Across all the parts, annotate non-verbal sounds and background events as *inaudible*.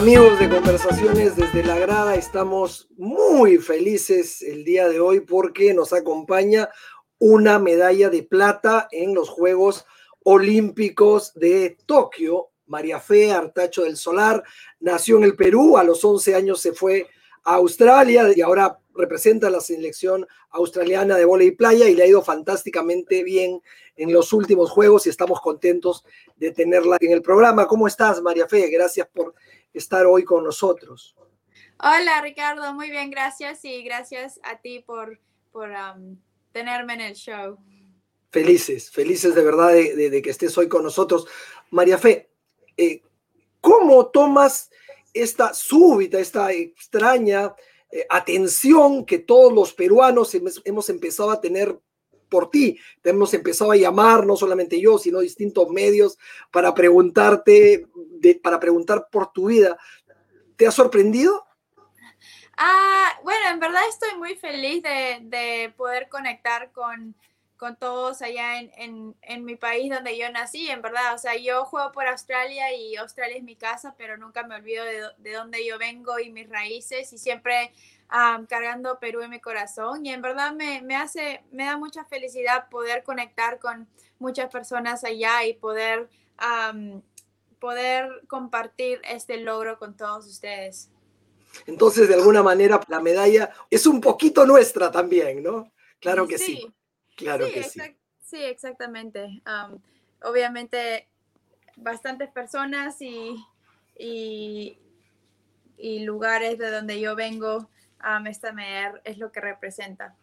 Amigos de Conversaciones desde la Grada, estamos muy felices el día de hoy porque nos acompaña una medalla de plata en los Juegos Olímpicos de Tokio. María Fe Artacho del Solar nació en el Perú, a los 11 años se fue a Australia y ahora representa a la selección australiana de vóley playa y le ha ido fantásticamente bien en los últimos juegos y estamos contentos de tenerla en el programa. ¿Cómo estás, María Fe? Gracias por estar hoy con nosotros. Hola Ricardo, muy bien, gracias y gracias a ti por, por um, tenerme en el show. Felices, felices de verdad de, que estés hoy con nosotros. María Fe, eh, ¿cómo tomas esta súbita, esta extraña eh, atención que todos los peruanos hemos empezado a tener por ti. Te hemos empezado a llamar, no solamente yo, sino distintos medios para preguntarte, para preguntar por tu vida. ¿Te ha sorprendido? Ah, bueno, en verdad estoy muy feliz de, poder conectar con, con todos allá en, en, mi país donde yo nací, en verdad. O sea, yo juego por Australia y Australia es mi casa, pero nunca me olvido de, de dónde yo vengo y mis raíces y siempre cargando Perú en mi corazón y en verdad me, me, hace, me da mucha felicidad poder conectar con muchas personas allá y poder, poder compartir este logro con todos ustedes. Entonces, de alguna manera, la medalla es un poquito nuestra también, ¿no? Claro que sí. Claro que sí. Sí, exactamente. obviamente, bastantes personas y, y, y, lugares de donde yo vengo um, esta es lo que representa.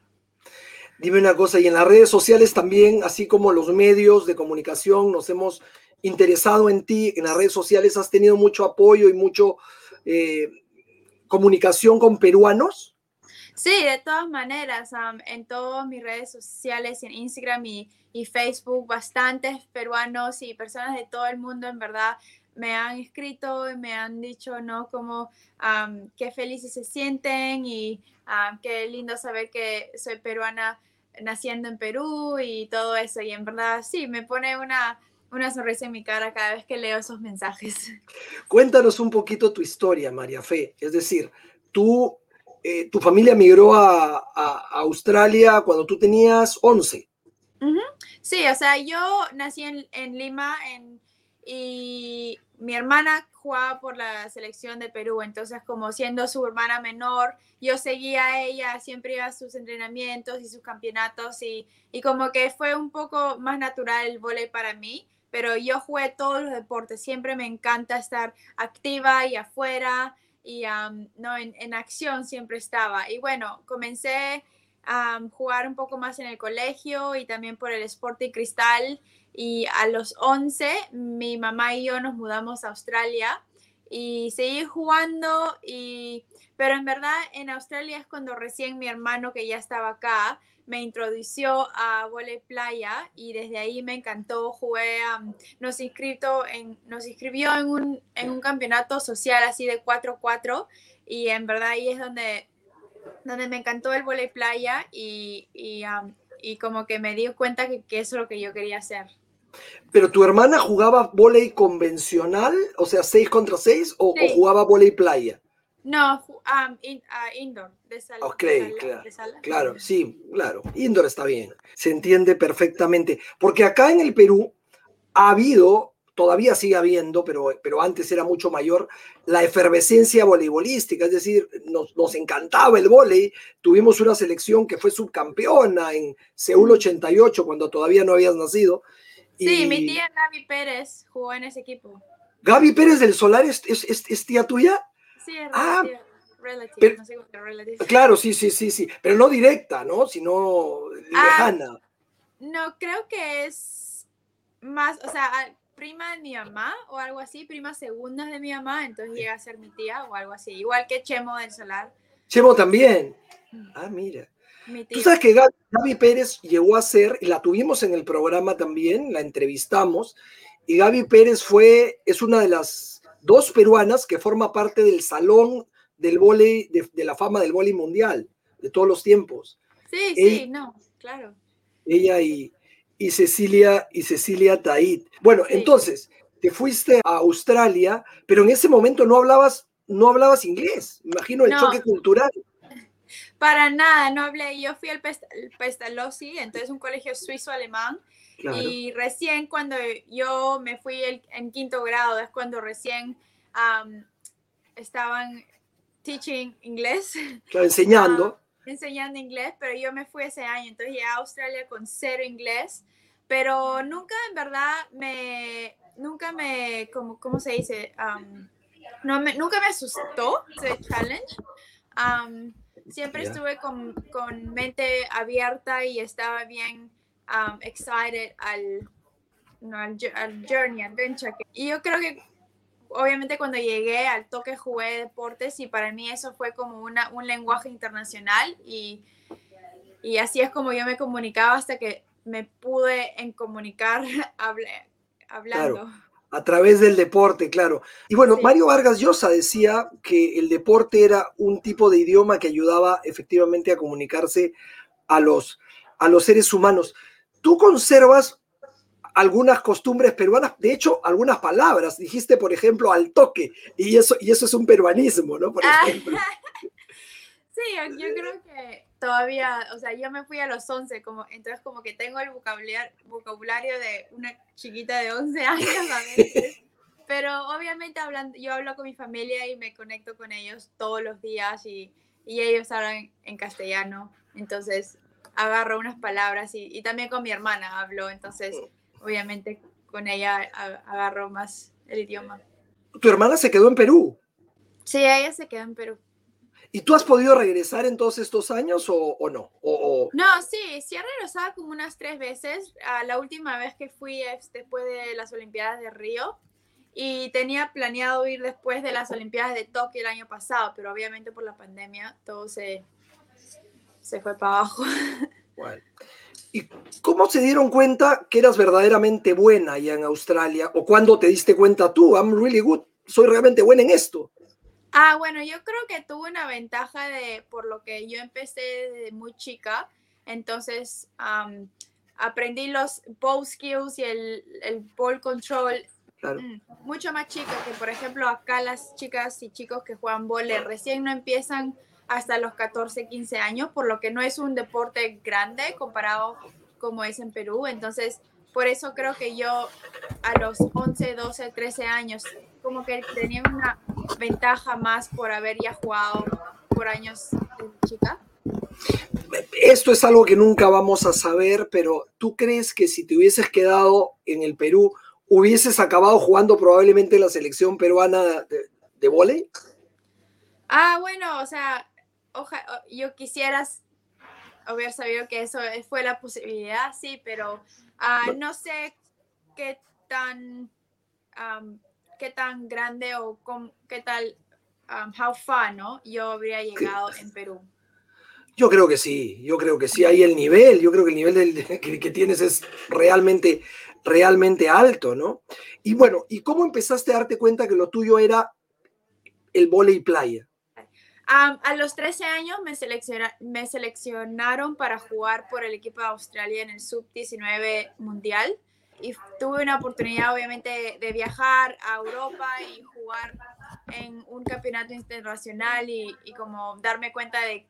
Dime una cosa, y en las redes sociales también, así como los medios de comunicación, nos hemos interesado en ti, en las redes sociales has tenido mucho apoyo y mucho eh, comunicación con peruanos. Sí, de todas maneras, en todas mis redes sociales, en Instagram y, Facebook, bastantes peruanos y personas de todo el mundo, en verdad, me han escrito y me han dicho, ¿no? Como qué felices se sienten y qué lindo saber que soy peruana naciendo en Perú y todo eso. Y en verdad, sí, me pone una, una sonrisa en mi cara cada vez que leo esos mensajes. Cuéntanos un poquito tu historia, María Fe. Es decir, tú, eh, tu familia migró a, Australia cuando tú tenías 11. Sí, o sea, yo nací en, Lima y mi hermana jugaba por la selección de Perú, entonces como siendo su hermana menor, yo seguía a ella, siempre iba a sus entrenamientos y sus campeonatos y, y como que fue un poco más natural el vóley para mí, pero yo jugué todos los deportes, siempre me encanta estar activa y afuera y no, en, en, acción siempre estaba. Y bueno, comencé a jugar un poco más en el colegio y también por el Sporting Cristal y a los 11 mi mamá y yo nos mudamos a Australia y seguí jugando y pero en verdad en Australia es cuando recién mi hermano que ya estaba acá me introdució a volei playa y desde ahí me encantó jugué nos inscrito en nos inscribió en un, en un campeonato social así de 4-4 y en verdad ahí es donde donde me encantó el volei playa y, y, y como que me di cuenta que, que eso es lo que yo quería hacer. Pero tu hermana jugaba volei convencional, o sea, 6 contra 6, o, jugaba volei playa? No, um, indoor, de sala. Ok, claro, claro, sí, claro. Indoor está bien, se entiende perfectamente. Porque acá en el Perú ha habido, todavía sigue habiendo, pero, pero antes era mucho mayor, la efervescencia voleibolística, es decir, nos, nos encantaba el volei. Tuvimos una selección que fue subcampeona en Seúl 88, cuando todavía no habías nacido Sí, mi tía Gaby Pérez jugó en ese equipo. ¿Gaby Pérez del Solar es, es, tía tuya? Sí, es ah, no Claro, sí, sí, sí, sí, pero no directa, ¿no? Sino ah, lejana. no, creo que es más, o sea, prima de mi mamá o algo así, prima segunda de mi mamá, entonces llega a ser mi tía o algo así, igual que Chemo del Solar. Chemo también. Ah, mira. Tú sabes que Gaby, Pérez llegó a ser, y la tuvimos en el programa también, la entrevistamos, y Gaby Pérez fue, es una de las dos peruanas que forma parte del salón del vóley, de, la fama del vóley mundial, de todos los tiempos. Sí, sí, no, claro. Ella y, y Cecilia, y Cecilia Tait. Bueno, entonces, te fuiste a Australia, pero en ese momento no hablabas, no hablabas inglés, imagino el choque cultural. Para nada, no hablé. Yo fui al Pestalozzi, entonces un colegio suizo-alemán. Y recién cuando yo me fui en quinto grado, es cuando recién estaban teaching inglés. enseñando. *laughs* enseñando inglés, pero yo me fui ese año, entonces llegué a Australia con cero inglés, pero nunca en verdad me, nunca me, como, ¿cómo se dice? no me, nunca me asustó ese challenge. Siempre estuve con, con, mente abierta y estaba bien um, excited al, no, al, journey, adventure. Y yo creo que obviamente cuando llegué al toque jugué deportes y para mí eso fue como una, un lenguaje internacional y, y así es como yo me comunicaba hasta que me pude en comunicar *laughs* hablando a través del deporte, claro. Y bueno, Mario Vargas Llosa decía que el deporte era un tipo de idioma que ayudaba efectivamente a comunicarse a los, a los seres humanos. Tú conservas algunas costumbres peruanas, de hecho, algunas palabras. Dijiste, por ejemplo, al toque, y eso, y eso es un peruanismo, ¿no? Por ah, ejemplo. *laughs* sí, yo creo que todavía, o sea, yo me fui a los 11, como, entonces como que tengo el vocabulario, vocabulario de una chiquita de 11 *laughs* años a veces. Pero obviamente hablando, yo hablo con mi familia y me conecto con ellos todos los días y, y ellos hablan en castellano. Entonces agarro unas palabras y, y, también con mi hermana hablo. Entonces obviamente con ella agarro más el idioma. ¿Tu hermana se quedó en Perú? Sí, ella se quedó en Perú. ¿Y tú has podido regresar en todos estos años o, no? O, No, sí, sí he regresado como unas tres veces. La última vez que fui es después de las Olimpiadas de Río y tenía planeado ir después de las Olimpiadas de Tokio el año pasado, pero obviamente por la pandemia todo se, se fue para abajo. *laughs* ¿Y cómo se dieron cuenta que eras verdaderamente buena allá en Australia? ¿O cuándo te diste cuenta tú, I'm really good, soy realmente buena en esto? Ah, bueno, yo creo que tuve una ventaja de, por lo que yo empecé desde muy chica, entonces aprendí los ball skills y el, el ball control mm, mucho más chica que, por ejemplo, acá las chicas y chicos que juegan vole recién no empiezan hasta los 14, 15 años, por lo que no es un deporte grande comparado como es en Perú. Entonces, por eso creo que yo a los 11, 12, 13 años como que tenía una ventaja más por haber ya jugado por años de chica? Esto es algo que nunca vamos a saber, pero ¿tú crees que si te hubieses quedado en el Perú, hubieses acabado jugando probablemente en la selección peruana de, de volei? Ah, bueno, o sea, yo quisiera haber sabido que eso fue la posibilidad, sí, pero ah, no sé qué tan qué tan grande o qué tal, um, how far, ¿no? Yo habría llegado en Perú. Yo creo que sí, yo creo que sí, hay el nivel, yo creo que el nivel del, *laughs* que, tienes es realmente, realmente alto, ¿no? Y bueno, ¿y cómo empezaste a darte cuenta que lo tuyo era el volei playa? Um, a los 13 años me, me seleccionaron para jugar por el equipo de Australia en el Sub-19 Mundial y tuve una oportunidad obviamente de viajar a Europa y jugar en un campeonato internacional y, y, como darme cuenta de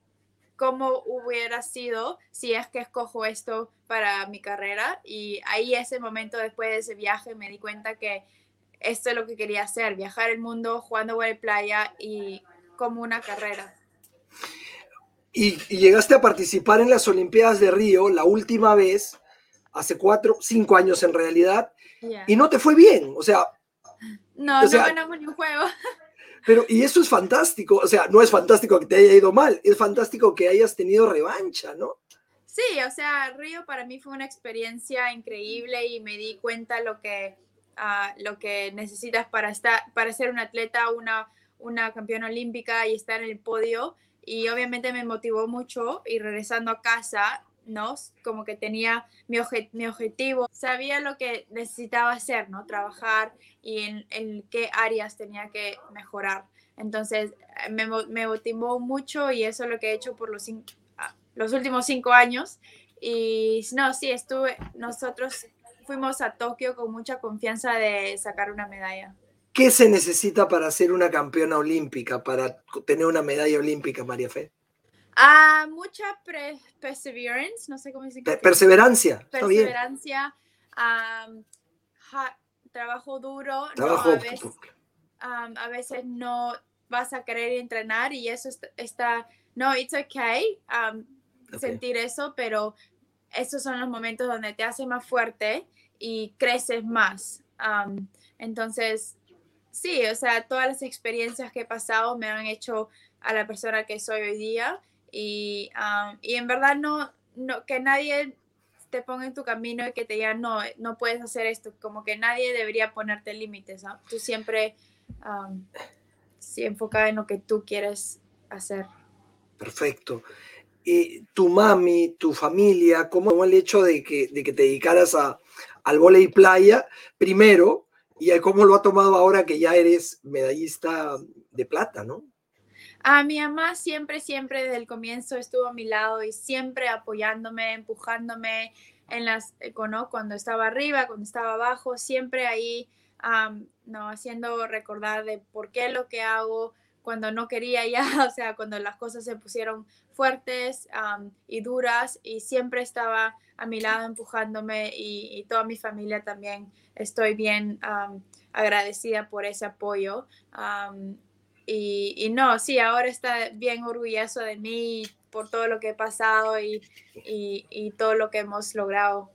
cómo hubiera sido si es que escojo esto para mi carrera. Y ahí ese momento después de ese viaje me di cuenta que esto es lo que quería hacer, viajar el mundo jugando de playa y como una carrera. Y, y llegaste a participar en las Olimpiadas de Río la última vez hace cuatro, cinco años en realidad, y no te fue bien, o sea... No, no ganamos ni un juego. Pero, y eso es fantástico, o sea, no es fantástico que te haya ido mal, es fantástico que hayas tenido revancha, ¿no? Sí, o sea, Río para mí fue una experiencia increíble y me di cuenta lo que lo que necesitas para, estar, para ser un atleta, una, una campeona olímpica y estar en el podio. Y obviamente me motivó mucho y regresando a casa, ¿no? Como que tenía mi, mi objetivo, sabía lo que necesitaba hacer, ¿no? Trabajar y en, qué áreas tenía que mejorar. Entonces me, me, motivó mucho y eso es lo que he hecho por los, ah, los últimos cinco años. Y no, sí, estuve, nosotros fuimos a Tokio con mucha confianza de sacar una medalla. ¿Qué se necesita para ser una campeona olímpica, para tener una medalla olímpica, María Fe? Ah, mucha perseverance, no sé cómo decir. perseverancia. Perseverancia, trabajo duro. Trabajo. a, veces, no vas a querer entrenar y eso está, no, it's okay, sentir eso, pero esos son los momentos donde te hace más fuerte y creces más. entonces, sí, o sea, todas las experiencias que he pasado me han hecho a la persona que soy hoy día y, y en verdad no, no, que nadie te ponga en tu camino y que te diga, no, no puedes hacer esto, como que nadie debería ponerte límites, ¿no? Tú siempre um, sí, enfocada en lo que tú quieres hacer. Perfecto. Y tu mami, tu familia, ¿cómo el hecho de que, de que te dedicaras a, al volei playa primero y cómo lo ha tomado ahora que ya eres medallista de plata, ¿no? A mi mamá siempre, siempre desde el comienzo estuvo a mi lado y siempre apoyándome, empujándome en las, eh, cuando estaba arriba, cuando estaba abajo, siempre ahí, no, haciendo recordar de por qué lo que hago cuando no quería ya, *laughs* o sea, cuando las cosas se pusieron fuertes y duras y siempre estaba a mi lado empujándome y, toda mi familia también estoy bien agradecida por ese apoyo. Y, no, sí, ahora está bien orgulloso de mí por todo lo que he pasado y, y, todo lo que hemos logrado.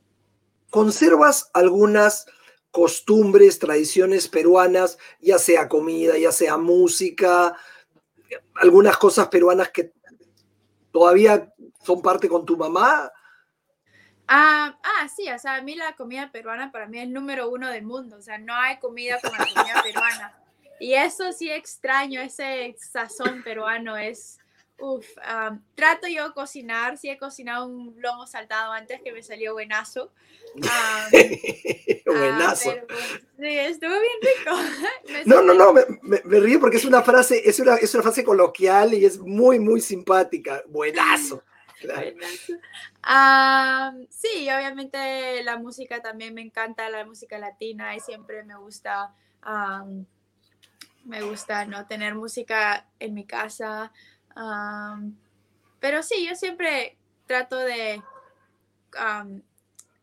¿Conservas algunas costumbres, tradiciones peruanas, ya sea comida, ya sea música, algunas cosas peruanas que todavía son parte con tu mamá? Ah, ah, sí, o sea, a mí la comida peruana para mí es el número uno del mundo, o sea, no hay comida como la comida peruana. Y eso sí extraño, ese sazón peruano es, uff, trato yo cocinar, sí he cocinado un lomo saltado antes que me salió buenazo. *laughs* buenazo. sí, estuvo bien rico. *laughs* no, no, no, me, río porque es una frase, es una, es una frase coloquial y es muy, muy simpática. Buenazo. *laughs* sí, obviamente la música también me encanta, la música latina y siempre me gusta me gusta no tener música en mi casa. Pero sí, yo siempre trato de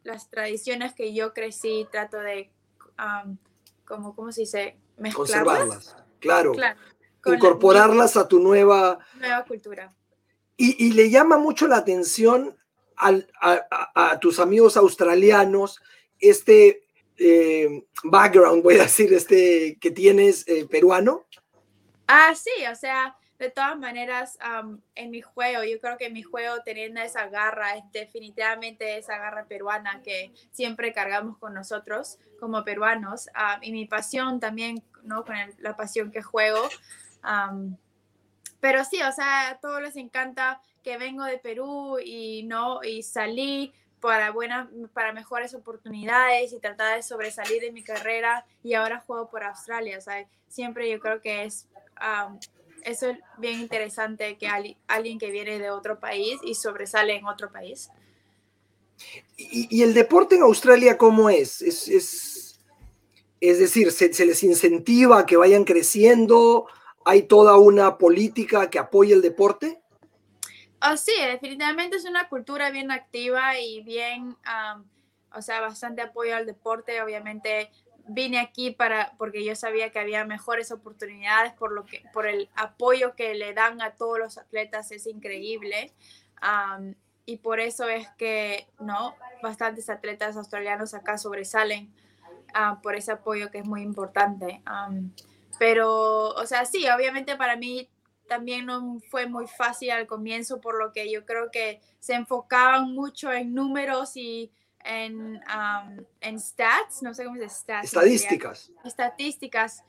las tradiciones que yo crecí, trato de, como, ¿cómo se dice? Conservarlas, claro. Incorporarlas a tu nueva... Nueva cultura. Y, le llama mucho la atención a, tus amigos australianos este eh, background, voy a decir, este, que tienes eh, peruano? Ah, sí, o sea, de todas maneras, en mi juego, yo creo que en mi juego teniendo esa garra, es definitivamente esa garra peruana que siempre cargamos con nosotros como peruanos, y mi pasión también, ¿no? Con la pasión que juego. pero sí, o sea, a todos les encanta que vengo de Perú y no, y salí para buenas, para mejores oportunidades y tratar de sobresalir en mi carrera y ahora juego por Australia. O sea, siempre yo creo que es eso es bien interesante que alguien que viene de otro país y sobresale en otro país. ¿Y, el deporte en Australia cómo es? Es, es, es decir, ¿se, ¿se, les incentiva a que vayan creciendo? ¿Hay toda una política que apoye el deporte? Oh, sí, definitivamente es una cultura bien activa y bien, o sea, bastante apoyo al deporte. Obviamente vine aquí para, porque yo sabía que había mejores oportunidades por, lo que, por el apoyo que le dan a todos los atletas, es increíble. y por eso es que, ¿no? Bastantes atletas australianos acá sobresalen por ese apoyo que es muy importante. pero, o sea, sí, obviamente para mí también no fue muy fácil al comienzo, por lo que yo creo que se enfocaban mucho en números y en, en stats, no sé cómo se dice stats. Estadísticas. Estadísticas,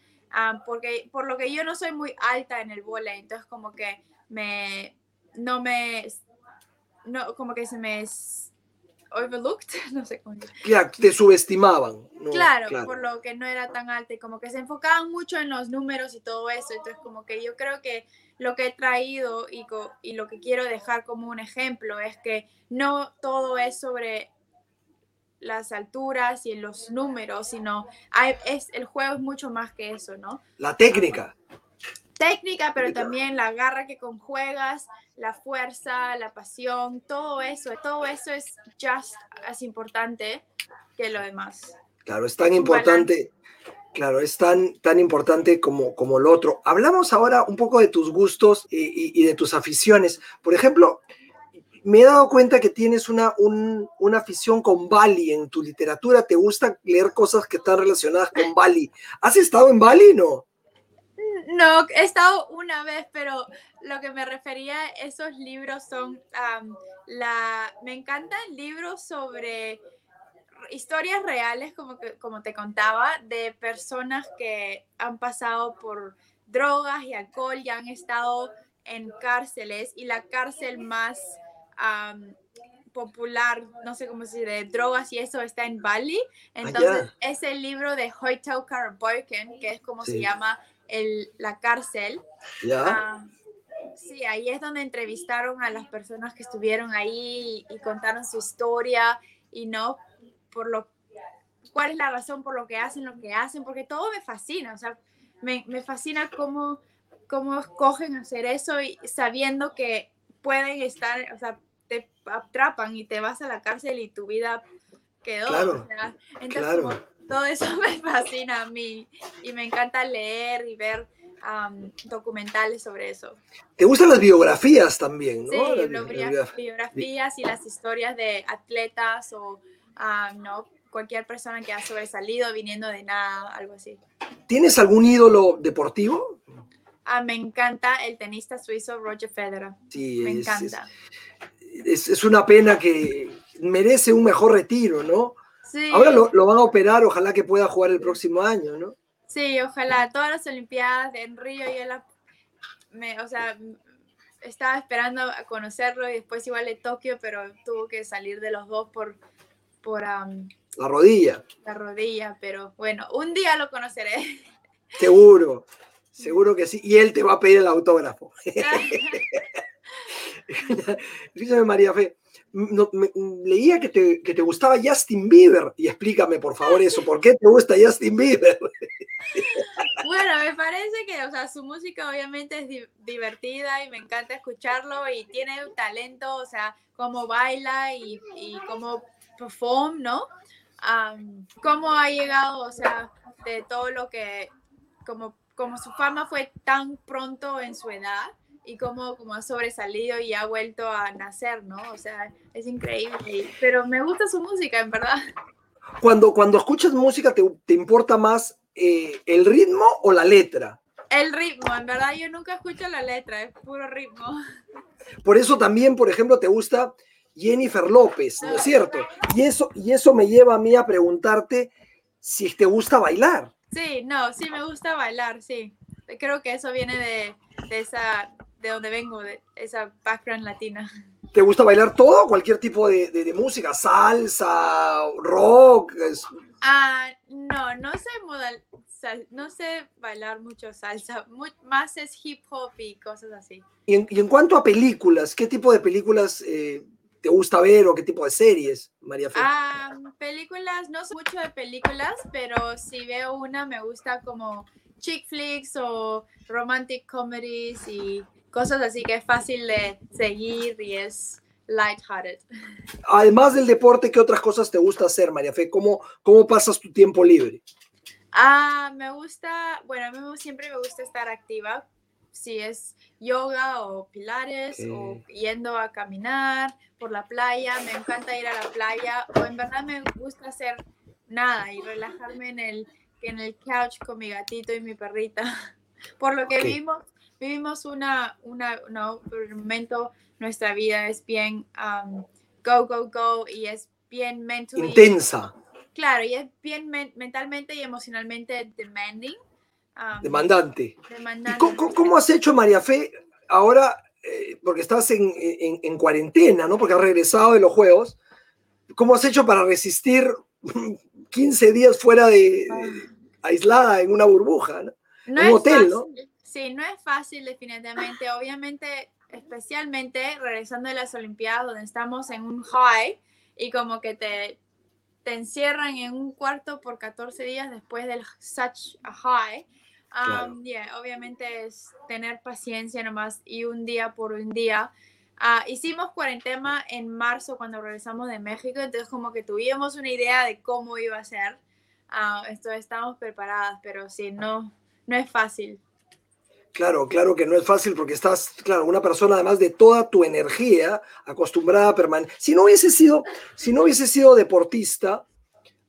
porque por lo que yo no soy muy alta en el volei, entonces como que me, no me, no, como que se me overlooked, *laughs* no sé cómo Claro, te subestimaban. claro, por lo que no era tan alta y como que se enfocaban mucho en los números y todo eso. Entonces, como que yo creo que lo que he traído y, y lo que quiero dejar como un ejemplo es que no todo es sobre las alturas y los números, sino hay, es, el juego es mucho más que eso, ¿no? La técnica técnica, pero también la garra que conjuegas, la fuerza, la pasión, todo eso, todo eso es just as importante que lo demás. Claro, es tan importante, claro, es tan, tan importante como, como lo otro. Hablamos ahora un poco de tus gustos y, de tus aficiones. Por ejemplo, me he dado cuenta que tienes una, una afición con Bali en tu literatura. ¿Te gusta leer cosas que están relacionadas con Bali? ¿Has estado en Bali? No. No, he estado una vez, pero lo que me refería a esos libros son la. Me encantan libros sobre historias reales, como, como te contaba, de personas que han pasado por drogas y alcohol y han estado en cárceles y la cárcel más popular, no sé cómo se de drogas y eso está en Bali. Entonces, es el libro de Hoytel Karaboyken, que es como se llama el, la cárcel. Ah, sí, ahí es donde entrevistaron a las personas que estuvieron ahí y, contaron su historia y no por lo cuál es la razón por lo que hacen lo que hacen, porque todo me fascina, o sea, me, me fascina cómo, cómo escogen hacer eso y sabiendo que pueden estar, o sea, atrapan y te vas a la cárcel y tu vida quedó. Claro, entonces, todo eso *laughs* me fascina a mí y me encanta leer y ver documentales sobre eso. ¿Te gustan las biografías también? ¿no? Sí, las biografías, y las historias de atletas o no, cualquier persona que ha sobresalido viniendo de nada, algo así. ¿Tienes algún ídolo deportivo? Ah, me encanta el tenista suizo Roger Federer. Sí, me encanta. Es, es, una pena que merece un mejor retiro, ¿no? Ahora lo, van a operar, ojalá que pueda jugar el próximo año, ¿no? Sí, ojalá. Todas las Olimpiadas en Río y él, me, o sea, estaba esperando a conocerlo y después igual de Tokio, pero tuvo que salir de los dos por, por la rodilla. La rodilla, pero bueno, un día lo conoceré. Seguro, *laughs* seguro que sí. Y él te va a pedir el autógrafo. *laughs* *laughs* *laughs* Dígame, María Fe, leía que te, que te, gustaba Justin Bieber y explícame por favor eso, ¿por qué te gusta Justin Bieber? *laughs* Bueno, me parece que, o sea, su música obviamente es divertida y me encanta escucharlo y tiene talento, o sea, cómo baila y, y cómo perform, ¿no? cómo ha llegado, o sea, de todo lo que, como, como su fama fue tan pronto en su edad, y cómo, como ha sobresalido y ha vuelto a nacer, ¿no? O sea, es increíble. Pero me gusta su música, en verdad. Cuando, cuando escuchas música, ¿te, te importa más eh, el ritmo o la letra? El ritmo, en verdad yo nunca escucho la letra, es puro ritmo. Por eso también, por ejemplo, te gusta Jennifer López, ¿no es cierto? Y eso, y eso me lleva a mí a preguntarte si te gusta bailar. Sí, no, sí me gusta bailar, sí. Creo que eso viene de, de esa de donde vengo, de esa background latina. ¿Te gusta bailar todo? ¿Cualquier tipo de, de, música? ¿Salsa? ¿Rock? Ah, no, no sé modal, no sé bailar mucho salsa, más es hip hop y cosas así. Y en, y en cuanto a películas, ¿qué tipo de películas eh, te gusta ver o qué tipo de series, María Fe? Ah, películas, no sé mucho de películas, pero si veo una me gusta como chick flicks o romantic comedies y cosas así que es fácil de seguir y es lighthearted. Además del deporte, ¿qué otras cosas te gusta hacer, María Fe? ¿Cómo, cómo pasas tu tiempo libre? Ah, me gusta, bueno, a mí siempre me gusta estar activa, si es yoga o pilares o yendo a caminar por la playa, me encanta ir a la playa o en verdad me gusta hacer nada y relajarme en el, en el couch con mi gatito y mi perrita. *laughs* Por lo que vimos, vivimos una, una, no, por el momento nuestra vida es bien um, go, go, go y es bien intensa. Claro, y es bien mentalmente y emocionalmente demanding. Um, demandante. demandante. ¿Cómo, cómo, has hecho, María Fe, ahora, eh, porque estás en, en, en, cuarentena, ¿no? Porque has regresado de los juegos. ¿Cómo has hecho para resistir 15 días fuera de, ah. aislada en una burbuja, ¿no? no un hotel, ¿no? Sí, no es fácil definitivamente. *laughs* Obviamente, especialmente regresando de las Olimpiadas, donde estamos en un high y como que te, te encierran en un cuarto por 14 días después del such a high. Um, obviamente es tener paciencia nomás y un día por un día. Uh, hicimos cuarentena en marzo cuando regresamos de México, entonces como que tuvimos una idea de cómo iba a ser. Uh, esto, estamos preparadas, pero sí, no, no es fácil. Claro, claro que no es fácil porque estás, claro, una persona además de toda tu energía acostumbrada a permanecer. Si no hubiese sido, si no hubiese sido deportista,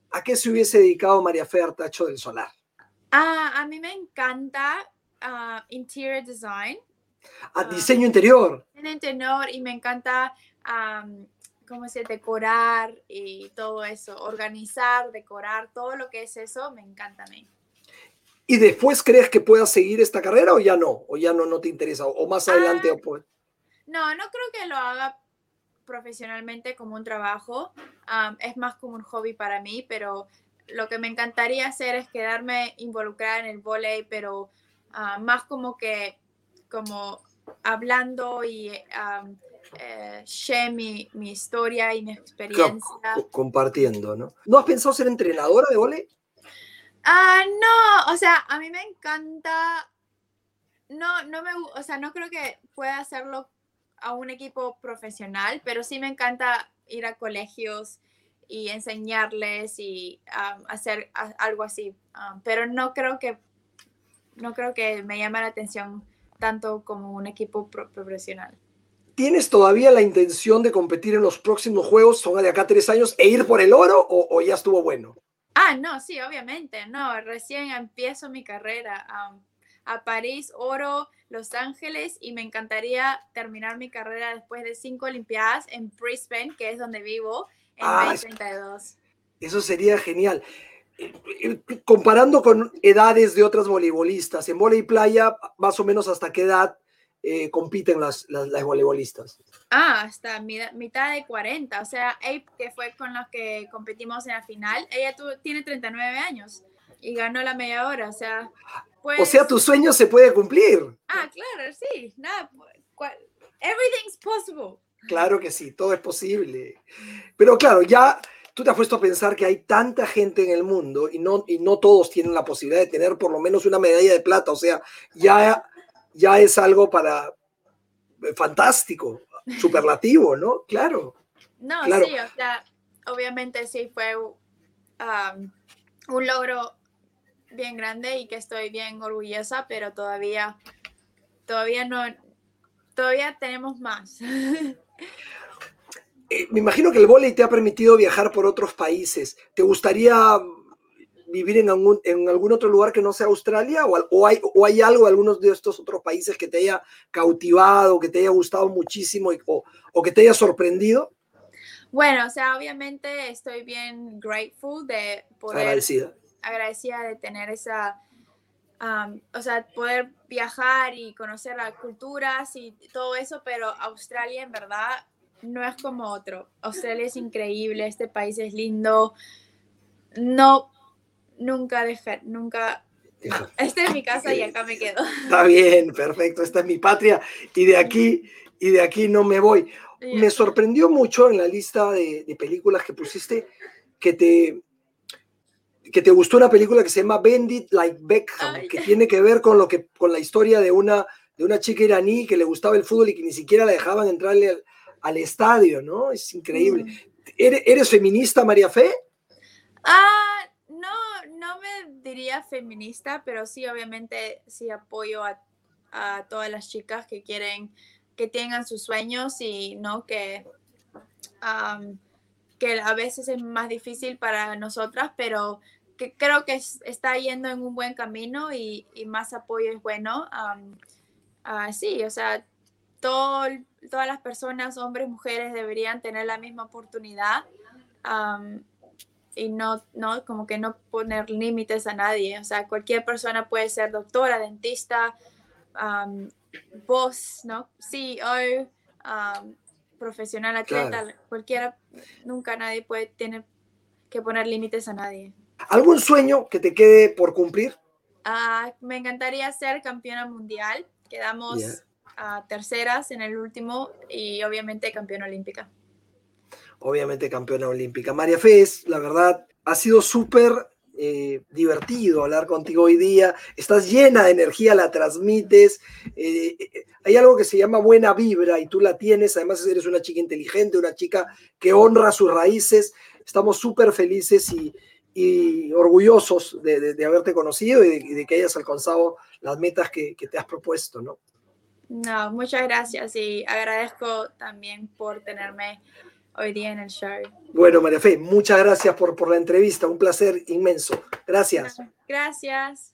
¿a qué se hubiese dedicado María Fe Artacho del Solar? Ah, a mí me encanta uh, interior design. A ah, diseño interior. Diseño interior y me encanta, ¿cómo se decorar y todo eso, organizar, decorar, todo lo que es eso, me encanta a mí. ¿Y después crees que puedas seguir esta carrera o ya no? ¿O ya no, no te interesa? ¿O más adelante? Ah, pues? No, no creo que lo haga profesionalmente como un trabajo. es más como un hobby para mí, pero lo que me encantaría hacer es quedarme involucrada en el volei, pero ah, más como que como hablando y eh, share mi, mi, historia y mi experiencia. compartiendo, ¿no? ¿No has pensado ser entrenadora de volei? Ah, no, o sea, a mí me encanta. No, no me, o sea, no creo que pueda hacerlo a un equipo profesional, pero sí me encanta ir a colegios y enseñarles y hacer algo así. pero no creo que no creo que me llame la atención tanto como un equipo profesional. ¿Tienes todavía la intención de competir en los próximos juegos, son de acá tres años, e ir por el oro o ya estuvo bueno? Ah, no, sí, obviamente, no, recién empiezo mi carrera a París, oro, Los Ángeles y me encantaría terminar mi carrera después de cinco Olimpiadas en Brisbane, que es donde vivo, en ah, 2032. Eso sería genial. Comparando con edades de otras voleibolistas, en volei playa, más o menos hasta qué edad eh, compiten las, las, voleibolistas? Ah, hasta mitad de 40. O sea, Ape, que fue con los que competimos en la final, ella tiene 39 años y ganó la media hora. O sea, pues... O sea, tu sueño se puede cumplir. Ah, claro, sí. Nada, everything's possible. Claro que sí, todo es posible. Pero claro, ya tú te has puesto a pensar que hay tanta gente en el mundo y no, y no todos tienen la posibilidad de tener por lo menos una medalla de plata. O sea, ya ya es algo para eh, fantástico, superlativo, ¿no? Claro. No, sí, o sea, obviamente sí fue un logro bien grande y que estoy bien orgullosa, pero todavía, todavía no, todavía tenemos más. *laughs* Eh, me imagino que el vóley te ha permitido viajar por otros países. ¿Te gustaría vivir en algún, en algún otro lugar que no sea Australia? ¿O, hay, ¿O hay algo de algunos de estos otros países que te haya cautivado, que te haya gustado muchísimo o, o, que te haya sorprendido? Bueno, o sea, obviamente estoy bien grateful de poder... Agradecida. Agradecida de tener esa... o sea, poder viajar y conocer las culturas y todo eso, pero Australia en verdad no es como otro. Australia es increíble, este país es lindo. No nunca dejar, nunca... *laughs* Esta es mi casa y acá me quedo. *laughs* Está bien, perfecto, esta es mi patria y de aquí, y de aquí no me voy. Me sorprendió mucho en la lista de, películas que pusiste que te, que te gustó una película que se llama Bendit Like Beckham, que tiene que ver con, lo que, con la historia de una, de una chica iraní que le gustaba el fútbol y que ni siquiera la dejaban entrarle al, estadio, ¿no? Es increíble. Mm. ¿Eres, ¿Eres, feminista, María Fe? Ah, no me diría feminista, pero sí, obviamente, sí apoyo a, todas las chicas que quieren, que tengan sus sueños y no que, que a veces es más difícil para nosotras, pero que creo que está yendo en un buen camino y, más apoyo es bueno. sí, o sea, todo, todas las personas, hombres, mujeres, deberían tener la misma oportunidad y no, no, como que no poner límites a nadie. O sea, cualquier persona puede ser doctora, dentista, voz, ¿no? CEO, profesional, atleta, cualquiera, nunca nadie puede, tener que poner límites a nadie. ¿Algún sueño que te quede por cumplir? Ah, me encantaría ser campeona mundial. Quedamos a terceras en el último y obviamente campeona olímpica. Obviamente campeona olímpica. María Fez, la verdad, ha sido súper eh, divertido hablar contigo hoy día. Estás llena de energía, la transmites. Eh, eh, hay algo que se llama buena vibra y tú la tienes. Además, eres una chica inteligente, una chica que honra sus raíces. Estamos súper felices y, orgullosos de, haberte conocido y de, que hayas alcanzado las metas que, te has propuesto, ¿no? No, muchas gracias y agradezco también por tenerme hoy día en el show. Bueno, María Fe, muchas gracias por, por la entrevista, un placer inmenso. Gracias. Gracias.